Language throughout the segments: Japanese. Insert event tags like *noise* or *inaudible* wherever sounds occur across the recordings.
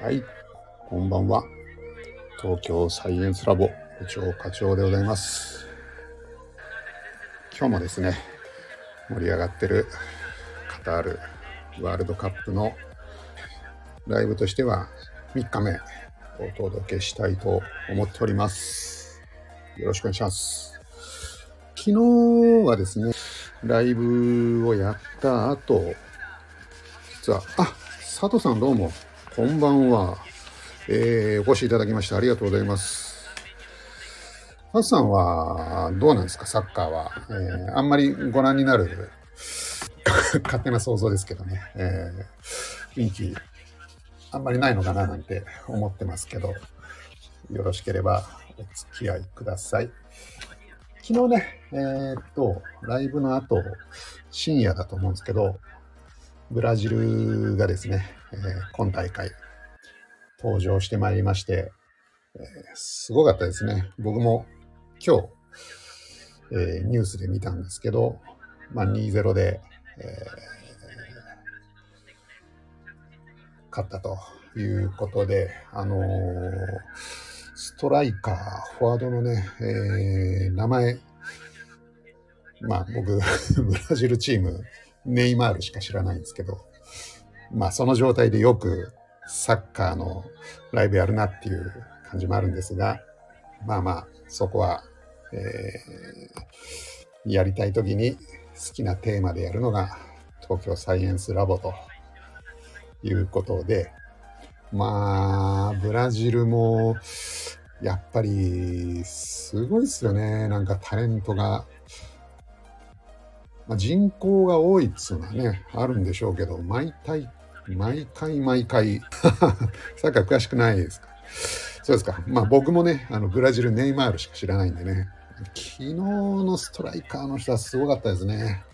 はい、こんばんは。東京サイエンスラボ部長課長でございます。今日もですね、盛り上がってるカタールワールドカップのライブとしては3日目お届けしたいと思っております。よろしくお願いします。昨日はですね、ライブをやった後、実は、あ、佐藤さんどうも、こんばんは。えー、お越しいただきましてありがとうございます。ハさんはどうなんですか、サッカーは。えー、あんまりご覧になる *laughs* 勝手な想像ですけどね、えー、雰囲気あんまりないのかな？なんて思ってますけど、よろしければお付き合いください。昨日ね、えー、っと、ライブの後、深夜だと思うんですけど、ブラジルがですね、えー、今大会登場してまいりまして、えー、すごかったですね。僕も今日、えー、ニュースで見たんですけど、まあ、2-0で、え勝ったということで、あのストライカー、フォワードのね、え名前、まあ僕、*laughs* ブラジルチーム、ネイマールしか知らないんですけど、まあその状態でよくサッカーのライブやるなっていう感じもあるんですが、まあまあそこは、えー、やりたい時に好きなテーマでやるのが東京サイエンスラボということで、まあ、ブラジルも、やっぱり、すごいですよね。なんかタレントがまあ、人口が多いっつうのはね、あるんでしょうけど、毎回、毎回毎回、サッカー詳しくないですか？そうですか。まあ僕もね、あの、ブラジルネイマールしか知らないんでね、昨日のストライカーの人はすごかったですね。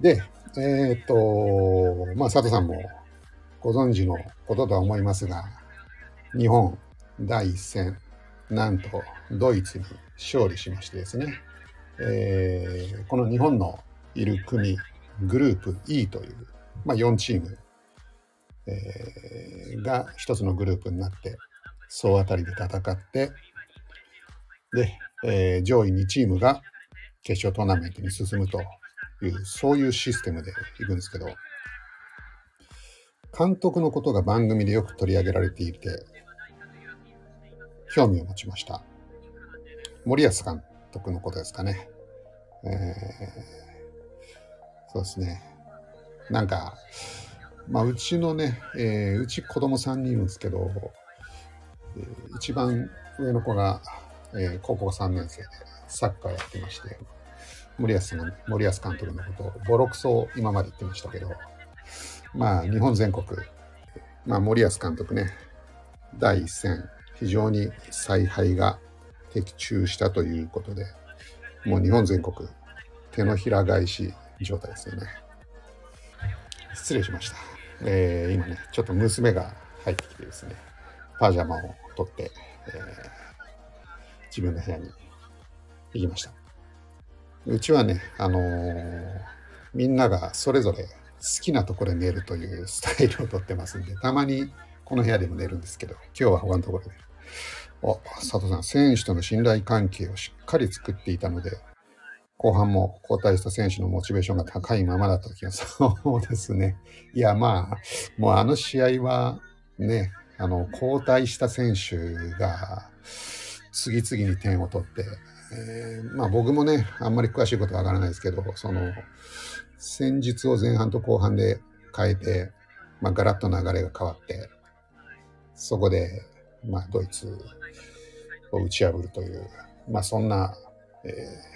で、えー、っと、まあ佐藤さんもご存知のこととは思いますが、日本第一戦、なんとドイツに勝利しましてですね、えー、この日本のいる国、グループ E という、まあ、4チーム、えー、が一つのグループになって、総当たりで戦って、で、えー、上位2チームが決勝トーナメントに進むという、そういうシステムでいくんですけど、監督のことが番組でよく取り上げられていて、興味を持ちました。森保監督のことですかね。えー、そうですね。なんか、まあ、うちのね、えー、うち子供3人いるんですけど、一番上の子が、えー、高校3年生でサッカーやってまして、森保さん森保監督のことをボロクソ今まで言ってましたけど、まあ日本全国、まあ森保監督ね、第一戦、非常に采配が的中したということで、もう日本全国、手のひら返し状態ですよね。失礼しました。えー、今ね、ちょっと娘が入ってきてですね、パジャマを取って、えー、自分の部屋に行きました。うちはね、あのー、みんながそれぞれ好きなところで寝るというスタイルをとってますんで、たまにこの部屋でも寝るんですけど、今日は他のところであ、佐藤さん、選手との信頼関係をしっかり作っていたので、後半も交代した選手のモチベーションが高いままだった気がそうですね。いや、まあ、もうあの試合はね、あの、交代した選手が次々に点を取って、えー、まあ僕もね、あんまり詳しいことはわからないですけど、その、戦術を前半と後半で変えて、まあガラッと流れが変わって、そこで、まあドイツを打ち破るという、まあそんな、えー、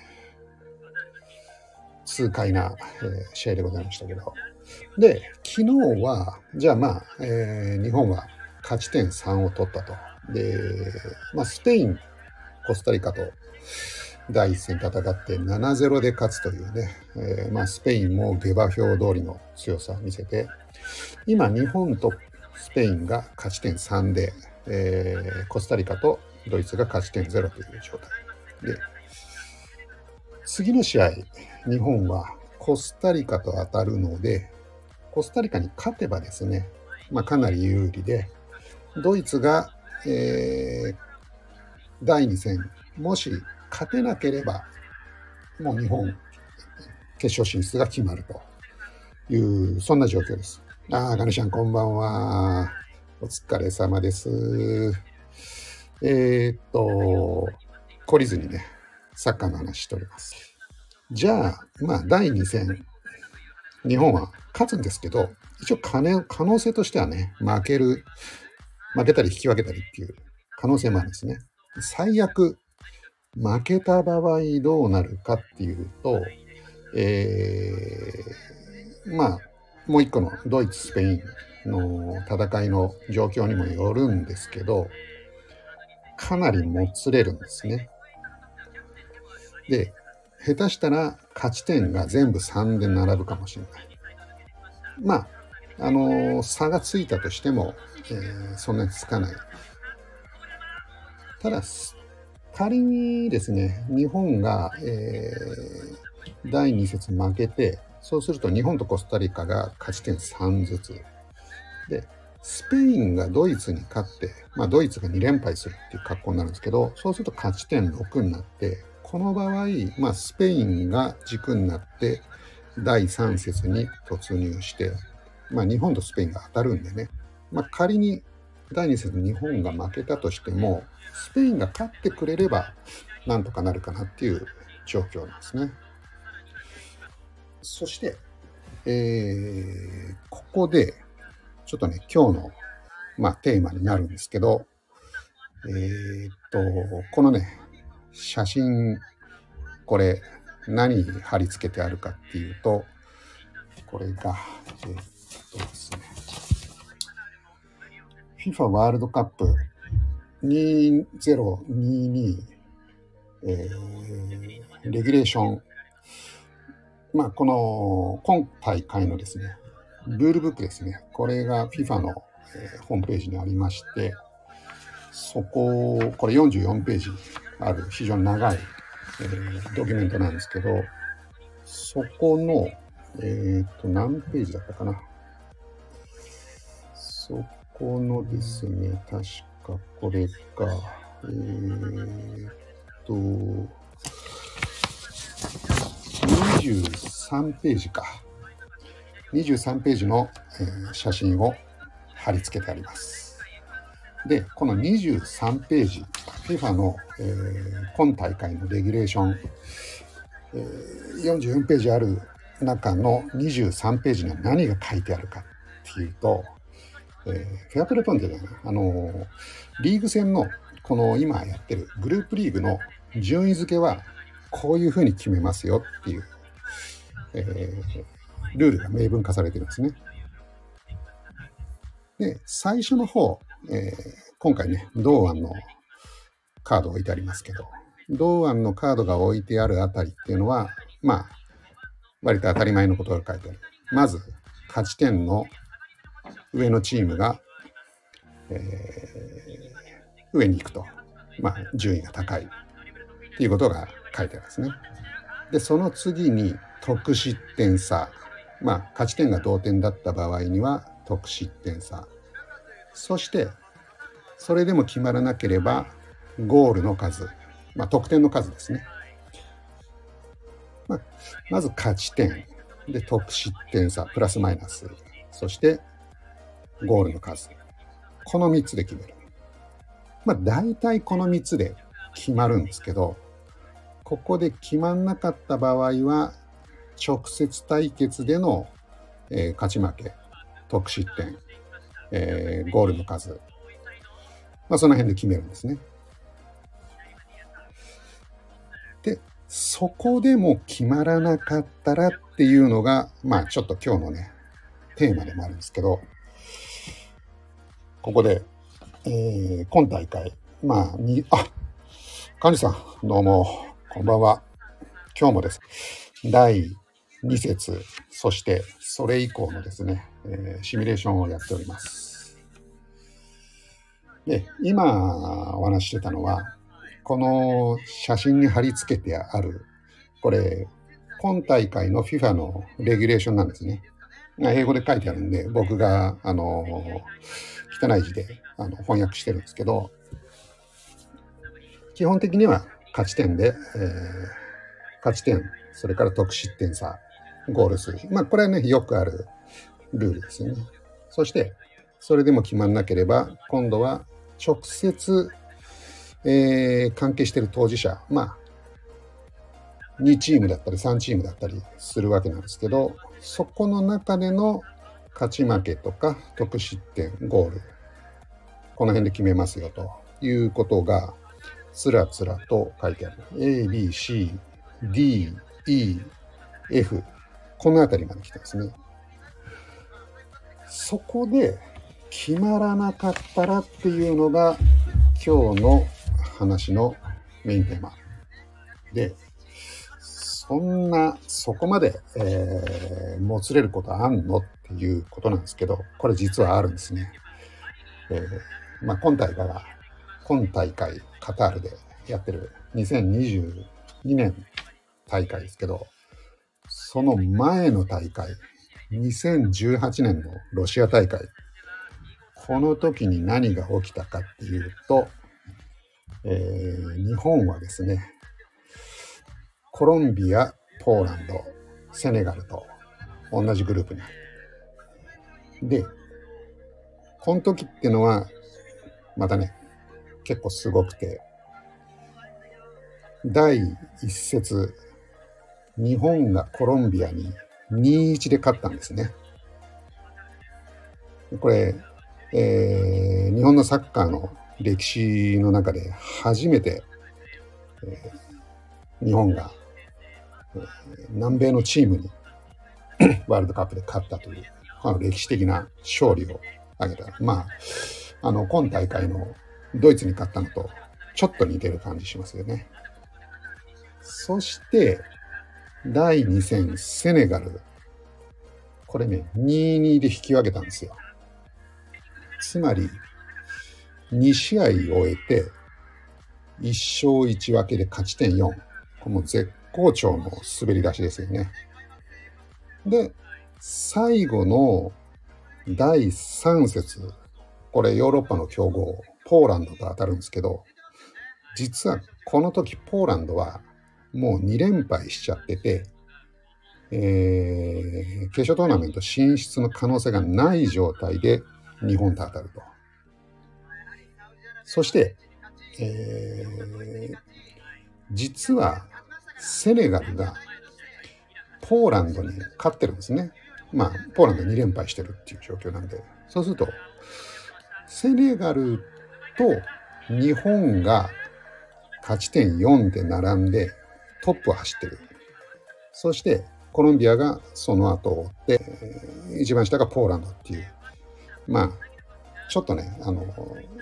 痛快な、えー、試合でございましたけど。で、昨日は、じゃあまあ、えー、日本は勝ち点3を取ったと。で、まあスペイン、コスタリカと第一戦戦って7-0で勝つというね、えー、まあスペインも下馬評通りの強さを見せて、今日本とスペインが勝ち点3で、えー、コスタリカとドイツが勝ち点0という状態。で、次の試合、日本はコスタリカと当たるので、コスタリカに勝てばですね、まあ、かなり有利で、ドイツが、えー、第2戦、もし勝てなければ、もう日本、決勝進出が決まるという、そんな状況です。ああ、ガネシャンこんばんは。お疲れ様です。えー、っと、懲りずにね、サッカーの話しております。じゃあ、まあ、第2戦、日本は勝つんですけど、一応可能性としてはね、負ける、負けたり引き分けたりっていう可能性もあるんですね。最悪、負けた場合どうなるかっていうと、えー、まあ、もう一個のドイツ、スペインの戦いの状況にもよるんですけど、かなりもつれるんですね。で、下手したら勝ち点が全部3で並ぶかもしれない。まあ、あのー、差がついたとしても、えー、そんなにつかない。ただ、仮にですね、日本が、えー、第2節負けて、そうすると日本とコスタリカが勝ち点3ずつ。で、スペインがドイツに勝って、まあ、ドイツが2連敗するっていう格好になるんですけど、そうすると勝ち点6になって、この場合、まあ、スペインが軸になって、第3節に突入して、まあ、日本とスペインが当たるんでね、まあ、仮に第2節日本が負けたとしても、スペインが勝ってくれれば、なんとかなるかなっていう状況なんですね。そして、えー、ここで、ちょっとね、今日の、まあ、テーマになるんですけど、えー、っと、このね、写真、これ、何貼り付けてあるかっていうと、これが、え、っとですね、FIFA ワールドカップ2022、えー、レギュレーション、まあ、この今大会のですね、ルールブックですね、これが FIFA の、えー、ホームページにありまして、そこ、これ44ページ。ある非常に長い、えー、ドキュメントなんですけど、そこの、えっ、と、何ページだったかな。そこのですね、確かこれが、えー、っと、23ページか。23ページの、えー、写真を貼り付けてあります。で、この23ページ、FIFA の、えー、今大会のレギュレーション、えー、44ページある中の23ページには何が書いてあるかっていうと、えー、フェアプレポイントじゃないあのリーグ戦のこの今やってるグループリーグの順位付けはこういうふうに決めますよっていう、えー、ルールが明文化されてるんですね。で、最初の方、えー、今回ね、同案のカード置いてありますけど、同案のカードが置いてあるあたりっていうのは、まあ、割と当たり前のことが書いてある。まず、勝ち点の上のチームが、えー、上に行くと、まあ、順位が高いっていうことが書いてあるんですね。で、その次に得失点差。まあ、勝ち点が同点だった場合には得失点差。そして、それでも決まらなければ、ゴールの数。まあ、得点の数ですね。まあ、まず勝ち点。で、得失点差、プラスマイナス。そして、ゴールの数。この3つで決める。まあ大体この3つで決まるんですけど、ここで決まんなかった場合は、直接対決での、えー、勝ち負け、得失点、えー、ゴールの数、まあ、その辺で決めるんですね。で、そこでも決まらなかったらっていうのが、まあちょっと今日のね、テーマでもあるんですけど、ここで、えー、今大会、まあ、に、あ、管理さん、どうも、こんばんは。今日もです。第2節、そしてそれ以降のですね、えー、シミュレーションをやっております。で、今お話ししてたのは、この写真に貼り付けてある、これ、今大会の FIFA のレギュレーションなんですね。英語で書いてあるんで、僕が、あの、汚い字であの翻訳してるんですけど、基本的には勝ち点で、えー、勝ち点、それから得失点差、ゴール数。まあ、これはね、よくあるルールですよね。そして、それでも決まんなければ、今度は直接、えー、関係している当事者、まあ、2チームだったり3チームだったりするわけなんですけど、そこの中での勝ち負けとか得失点、ゴール、この辺で決めますよということが、つらつらと書いてある。A, B, C, D, E, F。この辺りまで来てますね。そこで決まらなかったらっていうのが今日の話のメインテーマ。で、そんな、そこまで、えー、もつれることあんのっていうことなんですけど、これ実はあるんですね。えー、まあ、今大会は、今大会、カタールでやってる2022年大会ですけど、その前の大会、2018年のロシア大会、この時に何が起きたかっていうと、えー、日本はですね、コロンビア、ポーランド、セネガルと同じグループに。で、この時ってのは、またね、結構すごくて、第一節、日本がコロンビアに2-1で勝ったんですね。これ、えー、日本のサッカーの歴史の中で初めて、えー、日本が南米のチームに *coughs* ワールドカップで勝ったという、あの歴史的な勝利を挙げた。まあ、あの、今大会のドイツに勝ったのとちょっと似てる感じしますよね。そして、第2戦、セネガル。これね、2-2で引き分けたんですよ。つまり、2試合終えて、1勝1分けで勝ち点4。これも絶好調の滑り出しですよね。で、最後の第3節、これヨーロッパの強豪、ポーランドと当たるんですけど、実はこの時ポーランドはもう2連敗しちゃってて、えー、決勝トーナメント進出の可能性がない状態で日本と当たると。そして、えー、実はセネガルがポーランドに勝ってるんですね。まあ、ポーランド2連敗してるっていう状況なんで、そうすると、セネガルと日本が勝ち点4で並んでトップを走ってる。そして、コロンビアがその後を追って、一番下がポーランドっていう。まあ、ちょっとね、あの、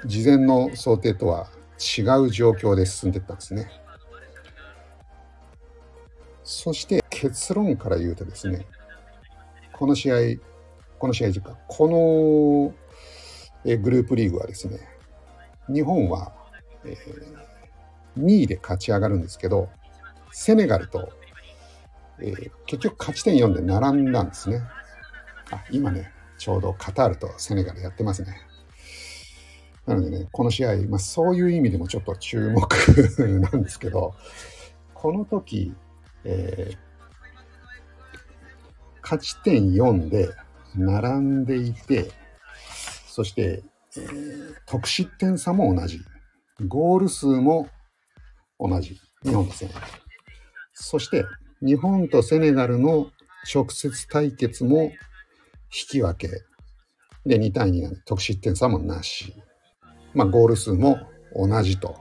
事前の想定とは違う状況で進んでったんですね。そして結論から言うとですね、この試合、この試合時間、このグループリーグはですね、日本は、えー、2位で勝ち上がるんですけど、セネガルと、えー、結局勝ち点4で並んだんですね。あ、今ね、ちょうどカタールとセネガルやってますね。なのでね、この試合、まあ、そういう意味でもちょっと注目なんですけど、この時、えー、勝ち点4で並んでいて、そして、えー、得失点差も同じ。ゴール数も同じ。日本とセネガル。そして、日本とセネガルの直接対決も引き分け。で、2対2なんで得失点差もなし。まあ、ゴール数も同じと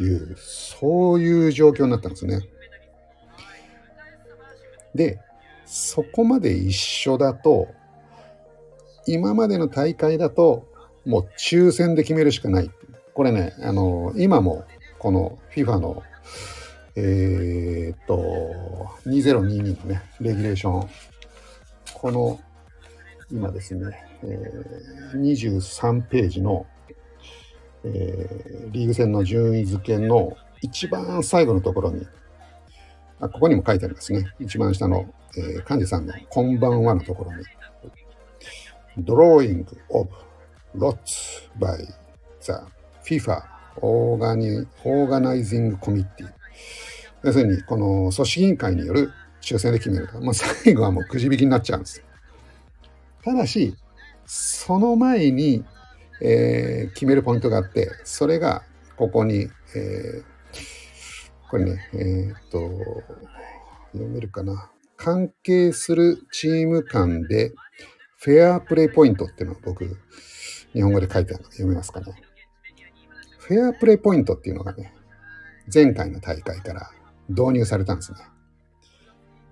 いう、そういう状況になったんですね。で、そこまで一緒だと、今までの大会だと、もう抽選で決めるしかない。これね、あの、今もこの FIFA の、えー、っと、2022のね、レギュレーション、この、今ですね、えー、23ページの、えー、リーグ戦の順位付けの一番最後のところに、あここにも書いてありますね。一番下の、えー、幹事さんのこんばんはのところに、Drawing of Lots by the FIFA Organizing Committee 要するに、この組織委員会による抽選で決めると。まあ、最後はもうくじ引きになっちゃうんです。ただし、その前に、えー、決めるポイントがあって、それが、ここに、えー、これね、えー、っと、読めるかな。関係するチーム間で、フェアプレイポイントっていうのを僕、日本語で書いてあるの読めますかね。フェアプレイポイントっていうのがね、前回の大会から導入されたんですね。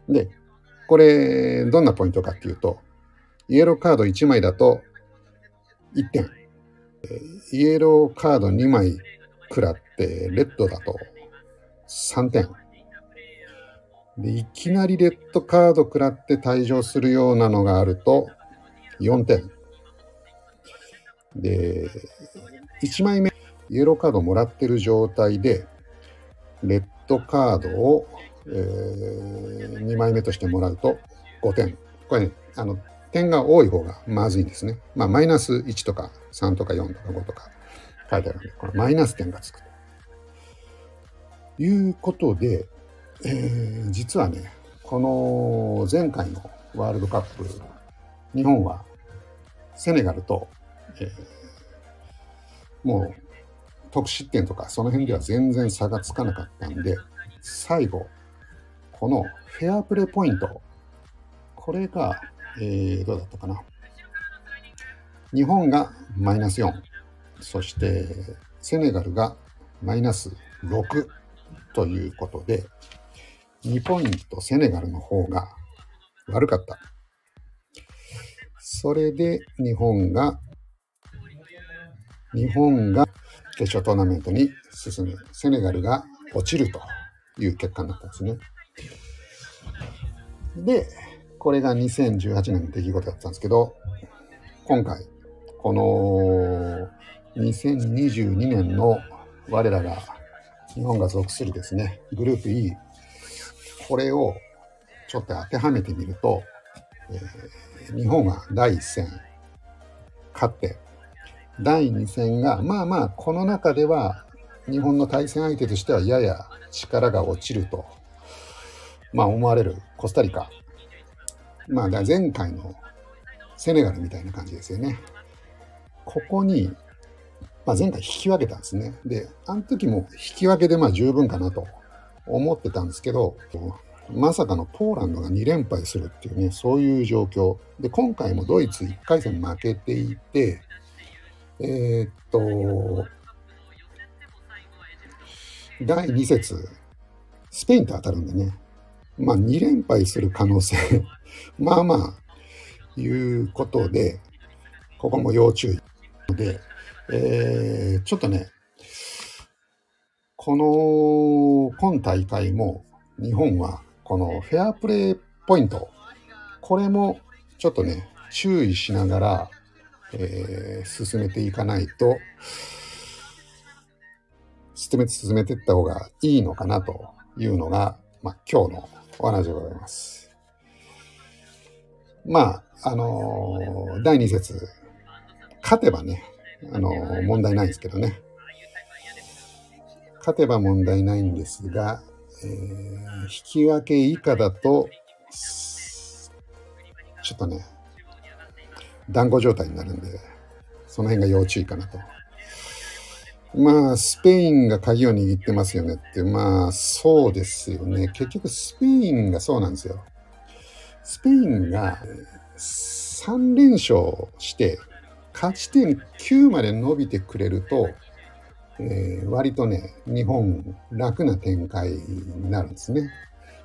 で、これ、どんなポイントかっていうと、イエローカード1枚だと1点。イエローカード2枚食らって、レッドだと3点。で、いきなりレッドカード食らって退場するようなのがあると4点。で、1枚目、イエローカードもらってる状態で、レッドカードを、えー、2枚目としてもらうと5点。これね、あの、点が多い方がまずいんですね。まあ、マイナス1とか3とか4とか5とか書いてあるんで、これマイナス点がつくと。いうことで、えー、実はね、この前回のワールドカップ、日本はセネガルと、えー、もう得失点とかその辺では全然差がつかなかったんで、最後、このフェアプレーポイント、これが、えー、どうだったかな。日本がマイナス4、そしてセネガルがマイナス6ということで、2ポイントセネガルの方が悪かった。それで日本が、日本が決勝トーナメントに進む。セネガルが落ちるという結果になったんですね。で、これが2018年の出来事だったんですけど、今回、この2022年の我らが日本が属するですね、グループ E、これをちょっと当てはめてみると、えー、日本は第1戦勝って、第2戦が、まあまあ、この中では、日本の対戦相手としてはやや力が落ちると、まあ思われるコスタリカ。まあ、前回のセネガルみたいな感じですよね。ここに、まあ、前回引き分けたんですね。で、あの時も引き分けでまあ十分かなと思ってたんですけど、まさかのポーランドが2連敗するっていうね、そういう状況。で、今回もドイツ1回戦負けていて、えー、っと、第2節、スペインと当たるんでね、まあ2連敗する可能性。*laughs* まあまあ、いうことで、ここも要注意。で、えー、ちょっとね、この、今大会も日本はこのフェアプレーポイント、これもちょっとね、注意しながら、えー、進めていかないと、進めて進めていった方がいいのかなというのが、まあ、今日のお話でございます。まあ、あのー、第2節、勝てばね、あのー、問題ないんですけどね。勝てば問題ないんですが、えー、引き分け以下だと、ちょっとね、団子状態になるんで、その辺が要注意かなと。まあ、スペインが鍵を握ってますよねって、まあ、そうですよね。結局、スペインがそうなんですよ。スペインが3連勝して、勝ち点9まで伸びてくれると、えー、割とね、日本楽な展開になるんですね。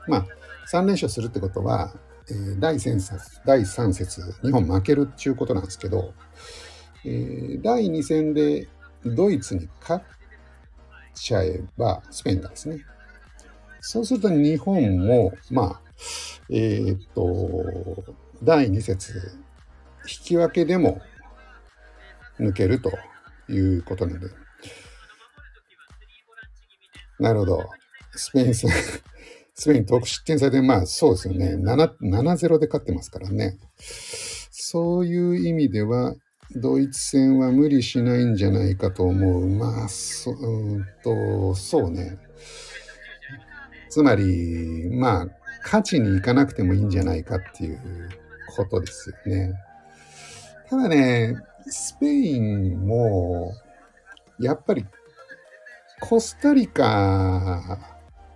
まあ、3連勝するってことは、えー、第3節、第3節、日本負けるっていうことなんですけど、えー、第2戦でドイツに勝っちゃえば、スペインがですね。そうすると日本も、まあ、えー、っと、第2節、引き分けでも抜けるということなので、なるほど。スペイン戦スペイン得失点差で、まあそうですよね。7、7-0で勝ってますからね。そういう意味では、ドイツ戦は無理しないんじゃないかと思う。まあ、そ、うんと、そうね。つまり、まあ、勝ちに行かなくてもいいんじゃないかっていうことですよね。ただね、スペインも、やっぱり、コスタリカ、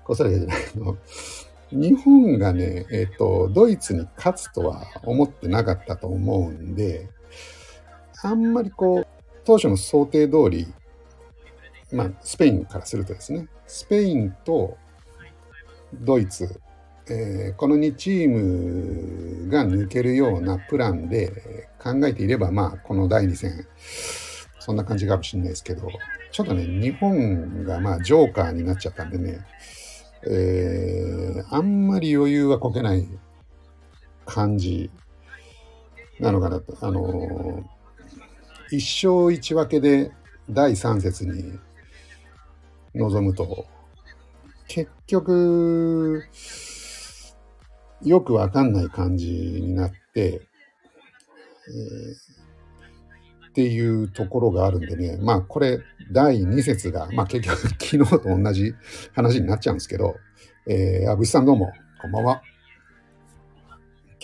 コスタリカじゃないの、日本がね、えっ、ー、と、ドイツに勝つとは思ってなかったと思うんで、あんまりこう、当初の想定通り、まあ、スペインからするとですね、スペインとドイツ、えー、この2チームが抜けるようなプランで考えていれば、まあ、この第2戦、そんな感じかもしれないですけど、ちょっとね、日本がまあ、ジョーカーになっちゃったんでね、えー、あんまり余裕はこけない感じなのかなと。あのー、一勝一分けで第3節に臨むと、結局、よくわかんない感じになって、えー、っていうところがあるんでね、まあこれ第2節が、まあ結局 *laughs* 昨日と同じ話になっちゃうんですけど、えー、あぶしさんどうも、こんばんは。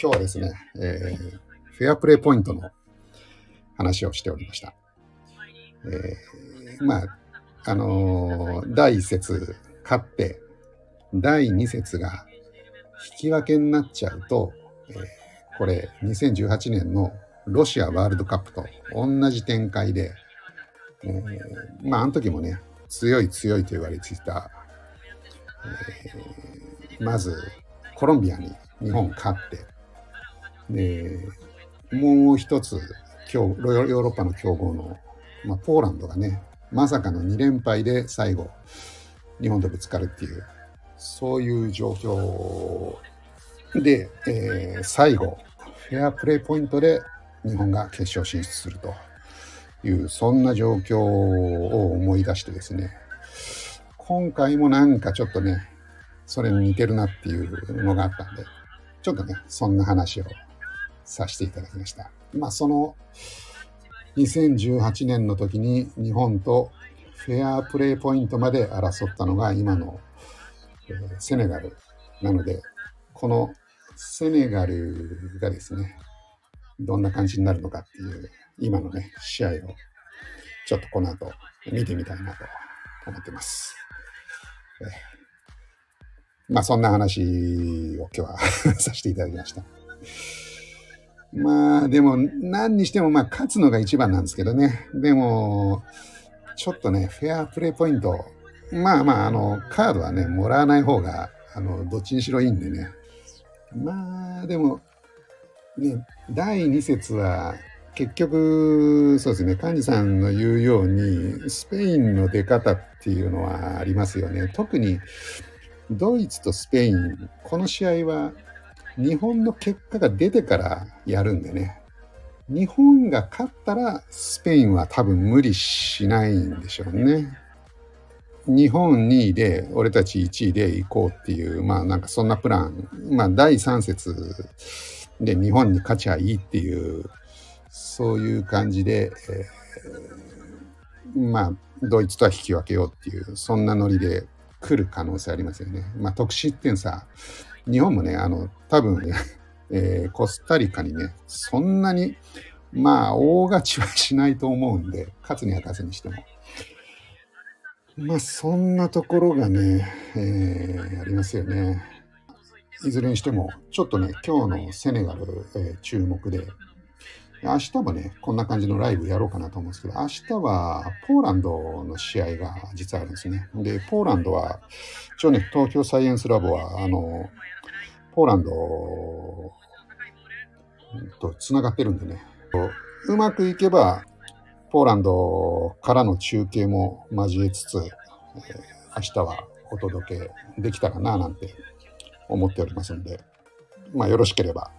今日はですね、えー、フェアプレイポイントの話をしておりました。えー、まあ、あのー、第1節勝って、第2節が引き分けになっちゃうと、えー、これ2018年のロシアワールドカップと同じ展開で、えー、まああの時もね強い強いと言われていた、えー、まずコロンビアに日本勝ってでもう一つ今日ヨーロッパの強豪の、まあ、ポーランドがねまさかの2連敗で最後日本とぶつかるっていうそういう状況で、えー、最後、フェアプレーポイントで日本が決勝進出するという、そんな状況を思い出してですね、今回もなんかちょっとね、それに似てるなっていうのがあったんで、ちょっとね、そんな話をさせていただきました。まあ、その2018年の時に日本とフェアプレーポイントまで争ったのが今のえ、セネガルなので、このセネガルがですね、どんな感じになるのかっていう、今のね、試合をちょっとこの後見てみたいなと思ってます。え、まあそんな話を今日は *laughs* させていただきました。まあでも何にしてもまあ勝つのが一番なんですけどね。でも、ちょっとね、フェアプレイポイントまあまあ、あの、カードはね、もらわない方が、あの、どっちにしろいいんでね。まあ、でも、ね、第2節は、結局、そうですね、幹事さんの言うように、スペインの出方っていうのはありますよね。特に、ドイツとスペイン、この試合は、日本の結果が出てからやるんでね。日本が勝ったら、スペインは多分無理しないんでしょうね。日本2位で俺たち1位で行こうっていうまあなんかそんなプランまあ第3節で日本に勝ちゃいいっていうそういう感じで、えー、まあドイツとは引き分けようっていうそんなノリで来る可能性ありますよね。まあ得失点差日本もねあの多分ね、*laughs* えー、コスタリカにねそんなにまあ大勝ちはしないと思うんで勝つには勝つにしても。まあそんなところがね、えー、ありますよね。いずれにしても、ちょっとね、今日のセネガル、えー、注目で、明日もね、こんな感じのライブやろうかなと思うんですけど、明日はポーランドの試合が実はあるんですね。で、ポーランドは、一応ね、東京サイエンスラボは、あの、ポーランドと繋がってるんでね、うまくいけば、ポーランドからの中継も交えつつ、えー、明日はお届けできたらななんて思っておりますんで、まあよろしければ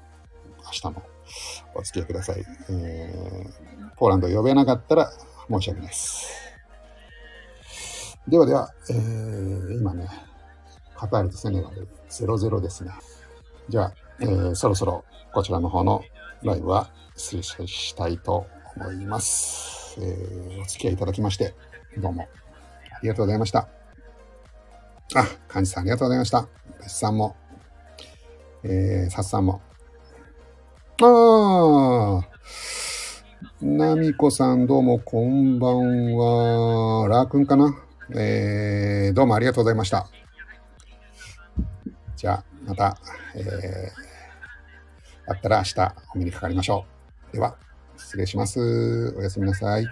明日もお付き合いください。えー、ポーランド呼べなかったら申し訳ないです。ではでは、えー、今ね、カタールとセネガル0-0ですね。じゃあ、えー、そろそろこちらの方のライブは失礼したいと思います。えー、お付き合いいただきまして、どうもありがとうございました。あ、幹事さんありがとうございました。別さんも、えー、さっさんも。ああ、なみこさんどうもこんばんは。ラーくんかな？えー、どうもありがとうございました。じゃあ、また、えー、あったら明日お目にかかりましょう。では、失礼します。おやすみなさい。